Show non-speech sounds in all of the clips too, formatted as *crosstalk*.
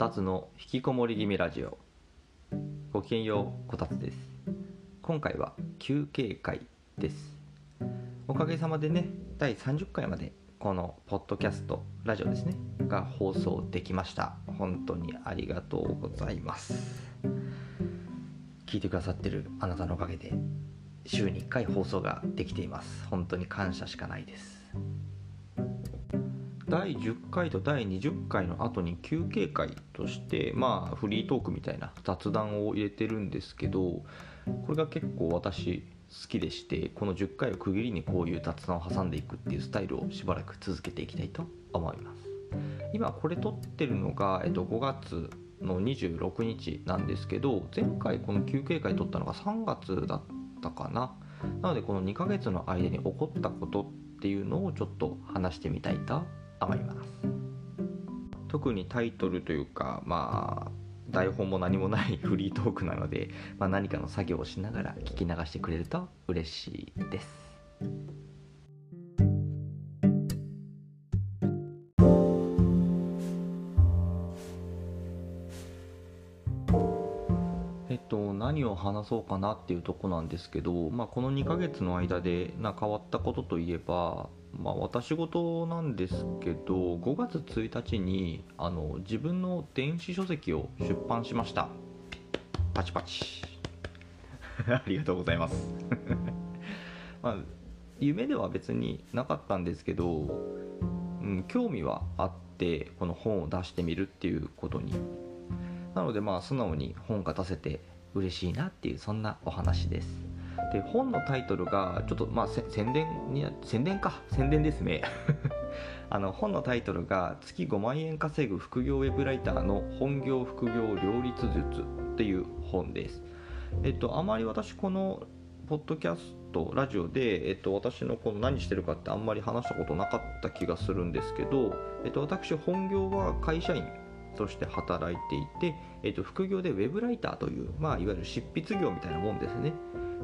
たつの引きこもり気味ラジオ。ごきげんようこたつです。今回は休憩会です。おかげさまでね第30回までこのポッドキャストラジオですねが放送できました。本当にありがとうございます。聞いてくださってるあなたのおかげで週に1回放送ができています。本当に感謝しかないです。第10回と第20回の後に休憩会としてまあフリートークみたいな雑談を入れてるんですけどこれが結構私好きでしてこの10回を区切りにこういう雑談を挟んでいくっていうスタイルをしばらく続けていきたいと思います。今これ撮ってるのが、えっと、5月の26日なんですけど前回この休憩会撮ったのが3月だったかな。なのでこの2ヶ月の間に起こったことっていうのをちょっと話してみたいと思います。特にタイトルというかまあ台本も何もないフリートークなので、まあ、何かの作業をしながら聞き流してくれると嬉しいです。えっと、何を話そうかなっていうとこなんですけど、まあ、この2ヶ月の間でな変わったことといえば、まあ、私事なんですけど5月1日にあの自分の電子書籍を出版しました。パチパチ。*laughs* ありがとうございます。*laughs* まあ夢では別になかったんですけど、うん、興味はあってこの本を出してみるっていうことに。なのでまあ素直に本が出せて嬉しいなっていうそんなお話ですで本のタイトルがちょっとまあ宣伝に宣伝か。宣伝ですね。*laughs* あの本のタイトルが月5万円稼ぐ副業ウェブライターの本業副業両立術っていう本です。えっとあまり私このポッドキャストラジオで、えっと、私のこの何してるかってあんまり話したことなかった気がするんですけど、えっと、私本業は会社員として働いていて、えっと、副業でウェブライターという、まあ、いわゆる執筆業みたいなもんですね。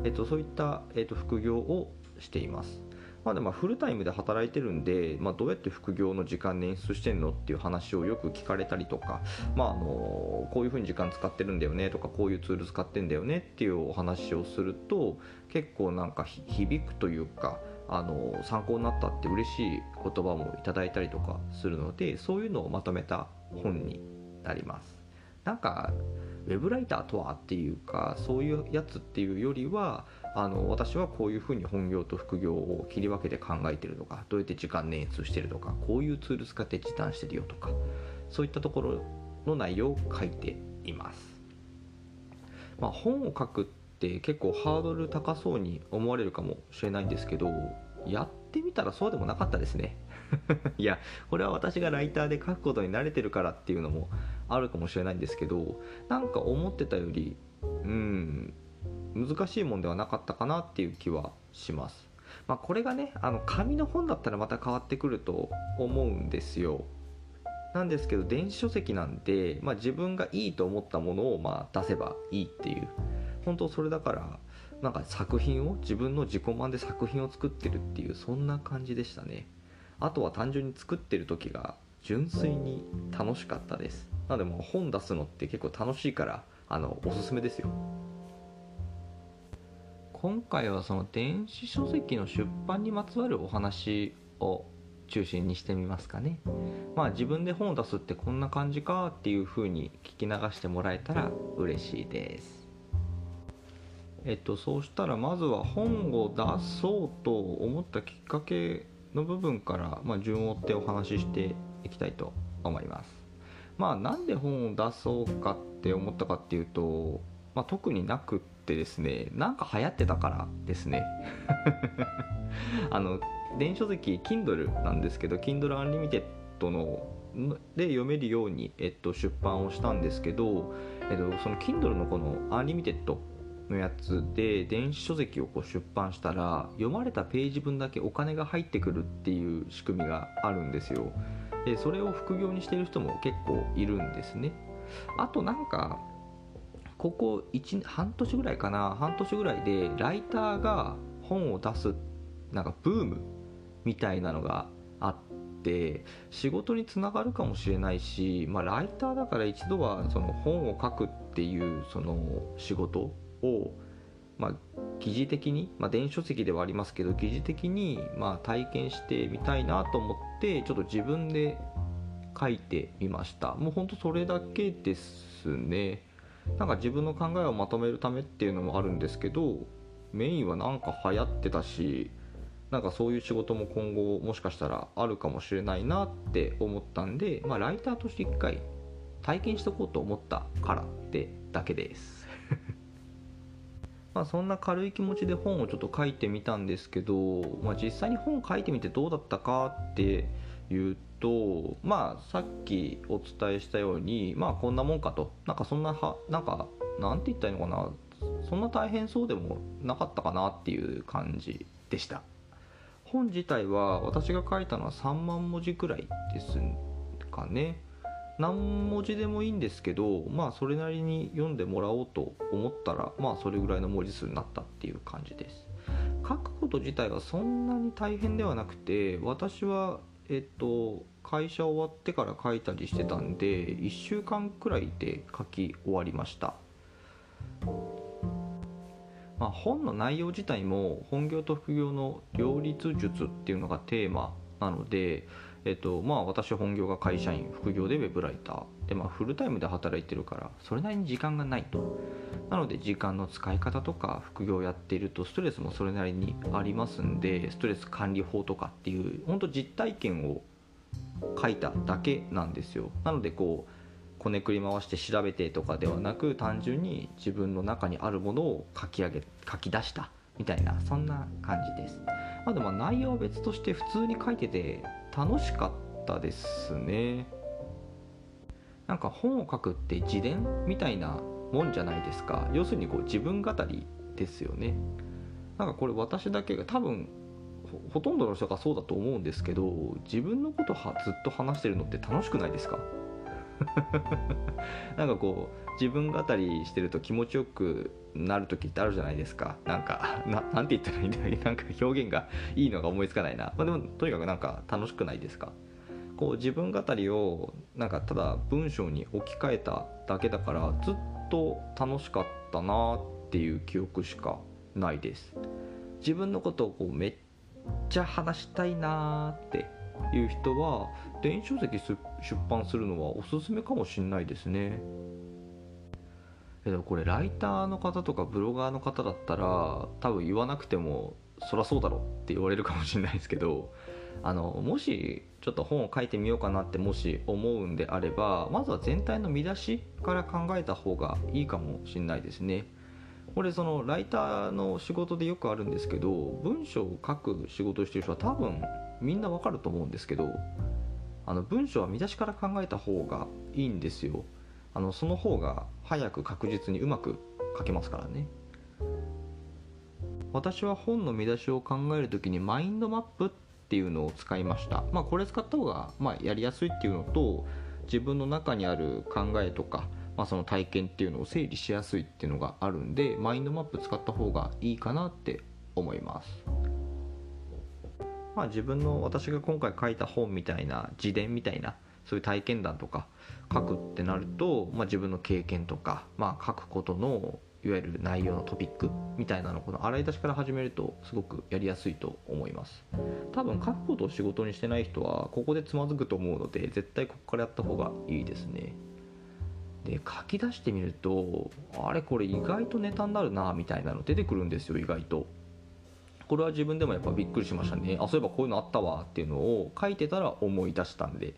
えっと、そういった、えっと、副業をしています。まあ、でもフルタイムで働いてるんで、まあ、どうやって副業の時間捻出してんのっていう話をよく聞かれたりとか、まあ、あのこういうふうに時間使ってるんだよねとかこういうツール使ってんだよねっていうお話をすると結構なんか響くというかあの参考になったって嬉しい言葉もいただいたりとかするのでそういうのをまとめた本になります。なんかウェブライターとはっていうかそういうやつっていうよりはあの私はこういうふうに本業と副業を切り分けて考えてるとかどうやって時間捻出してるとかこういうツール使って時短してるよとかそういったところの内容を書いています。まあ、本を書くって結構ハードル高そうに思われるかもしれないんですけどやってみたらそうでもなかったですね *laughs* いやこれは私がライターで書くことに慣れてるからっていうのもあるかもしれないんですけどなんか思ってたよりうん難しいもんではなかったかなっていう気はします。まあ、これがねあの紙の本だったらまた変わってくると思うんですよ。なんですけど電子書籍なんで、まあ、自分がいいと思ったものをまあ出せばいいっていう本当それだからなんか作品を自分の自己満で作品を作ってるっていうそんな感じでしたねあとは単純に作ってる時が純粋に楽しかったです。なのでもう本出すのって結構楽しいからあのおすすめですよ。今回はその電子書籍の出版にまつわるお話を中心にしてみますかね。まあ自分で本を出すってこんな感じかっていう風に聞き流してもらえたら嬉しいです。えっとそうしたらまずは本を出そうと思ったきっかけの部分から、まあ、順を追ってお話ししていきたいと思います。まあなんで本を出そうかって思ったかっていうと、まあ、特になくってですねなんか流行ってたからですね。*laughs* あの電子書籍 Kindle なんですけど Kindle Unlimited ので読めるように、えっと、出版をしたんですけど、えっと、その Kindle のこの Unlimited のやつで電子書籍をこう出版したら読まれたページ分だけお金が入ってくるっていう仕組みがあるんですよ。でそれを副業にしている人も結構いるんですね。あとなんかここ1半年ぐらいかな。半年ぐらいでライターが本を出すなんかブームみたいなのがあって仕事につながるかもしれないし、まあ、ライターだから一度はその本を書くっていうその仕事を、まあ、疑似的に、まあ、電子書籍ではありますけど疑似的にまあ体験してみたいなと思ってちょっと自分で書いてみました。もうほんとそれだけですね。なんか自分の考えをまとめるためっていうのもあるんですけどメインはなんか流行ってたしなんかそういう仕事も今後もしかしたらあるかもしれないなって思ったんで、まあ、ライターとして一回体験しとこうと思ったからってだけです。まあそんな軽い気持ちで本をちょっと書いてみたんですけど、まあ、実際に本書いてみてどうだったかっていうとまあさっきお伝えしたようにまあこんなもんかと。なんかそんなはなんかなんて言ったらいいのかな。そんな大変そうでもなかったかなっていう感じでした。本自体は私が書いたのは3万文字くらいですかね。何文字でもいいんですけどまあそれなりに読んでもらおうと思ったらまあそれぐらいの文字数になったっていう感じです。書くこと自体はそんなに大変ではなくて私はえっと会社終わってから書いたりしてたんで1週間くらいで書き終わりました。まあ、本の内容自体も本業と副業の両立術っていうのがテーマなので、えっとまあ、私本業が会社員副業でウェブライター。で、まあ、フルタイムで働いてるからそれなりに時間がないと。なので時間の使い方とか副業やっているとストレスもそれなりにありますんでストレス管理法とかっていう本当実体験を書いただけなんですよ。なのでこうこねくり回して調べてとかではなく単純に自分の中にあるものを書き上げ書き出したみたいなそんな感じです。まあでも内容は別として普通に書いてて楽しかったですね。なんか本を書くって自伝みたいなもんじゃないですか。要するにこう自分語りですよね。なんかこれ私だけが多分ほとんどの人がそうだと思うんですけど自分のことはずっと話してるのって楽しくないですか？*laughs* なんかこう自分語りしてると気持ちよくなる時ってあるじゃないですか。なんか *laughs* ななんて言ったらいいんだろう。*laughs* なんか表現がいいのが思いつかないな、まあ、でもとにかくなんか楽しくないですか？こう自分語りをなんかただ文章に置き換えただけだからずっと楽しかったなっていう記憶しかないです。自分のことをこうめっちゃ話したいなっていう人は電子書籍出版するのはおすすめかもしんないですね。けどこれライターの方とかブロガーの方だったら多分言わなくてもそりゃそうだろって言われるかもしれないですけどあのもしちょっと本を書いてみようかなってもし思うんであればまずは全体の見出しから考えた方がいいかもしれないですね。これそのライターの仕事でよくあるんですけど文章を書く仕事をしてる人は多分みんなわかると思うんですけどあの文章は見出しから考えた方がいいんですよ。あのその方が早く確実にうまく書けますからね。私は本の見出しを考える時にマインドマップっていうのを使いました。まあこれ使った方がまあやりやすいっていうのと自分の中にある考えとか、まあ、その体験っていうのを整理しやすいっていうのがあるんでマインドマップ使った方がいいかなって思います。まあ、自分の私が今回書いた本みたいな自伝みたいなそういう体験談とか書くってなると、まあ、自分の経験とか、まあ、書くことのいわゆる内容のトピックみたいなのこの洗い出しから始めるとすごくやりやすいと思います。多分書くことを仕事にしてない人はここでつまずくと思うので絶対ここからやった方がいいですね。で書き出してみるとあれこれ意外とネタになるなみたいなの出てくるんですよ意外と。これは自分でもやっぱびっくりしましたね。あそういえばこういうのあったわっていうのを書いてたら思い出したんで。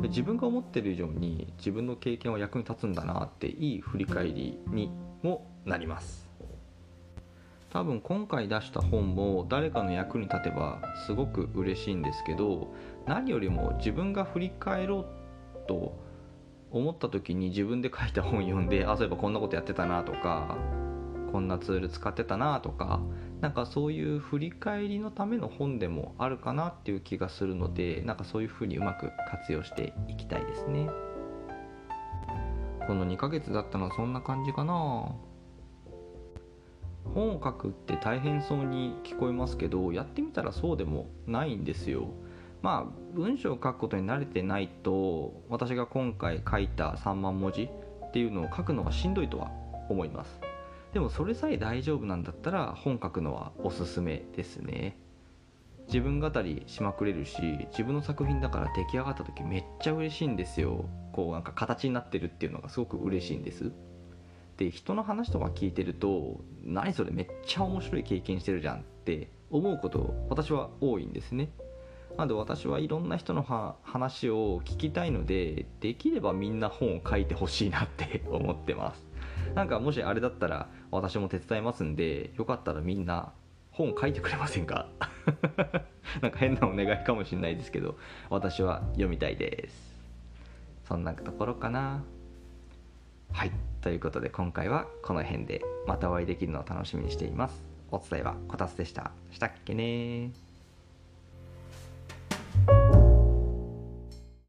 で自分が思ってる以上に自分の経験は役に立つんだなっていい振り返りにもなります。多分今回出した本も誰かの役に立てばすごく嬉しいんですけど何よりも自分が振り返ろうと思った時に自分で書いた本読んであそういえばこんなことやってたなとかこんなツール使ってたなとかなんかそういう振り返りのための本でもあるかなっていう気がするのでなんかそういうふうにうまく活用していきたいですね。この2ヶ月だったのはそんな感じかな。本を書くって大変そうに聞こえますけどやってみたらそうでもないんですよ。まあ文章を書くことに慣れてないと私が今回書いた3万文字っていうのを書くのがしんどいとは思います。でもそれさえ大丈夫なんだったら本書くのはおすすめですね。自分語りしまくれるし自分の作品だから出来上がった時めっちゃ嬉しいんですよ。こうなんか形になってるっていうのがすごく嬉しいんです。で人の話とか聞いてると何それめっちゃ面白い経験してるじゃんって思うこと私は多いんですね。なので私はいろんな人の話を聞きたいのでできればみんな本を書いてほしいなって思ってます。なんかもしあれだったら私も手伝いますんでよかったらみんな本書いてくれませんか？*laughs* なんか変なお願いかもしれないですけど私は読みたいです。そんなところかな。はいということで今回はこの辺でまたお会いできるのを楽しみにしています。お伝えはこたつでした。したっけね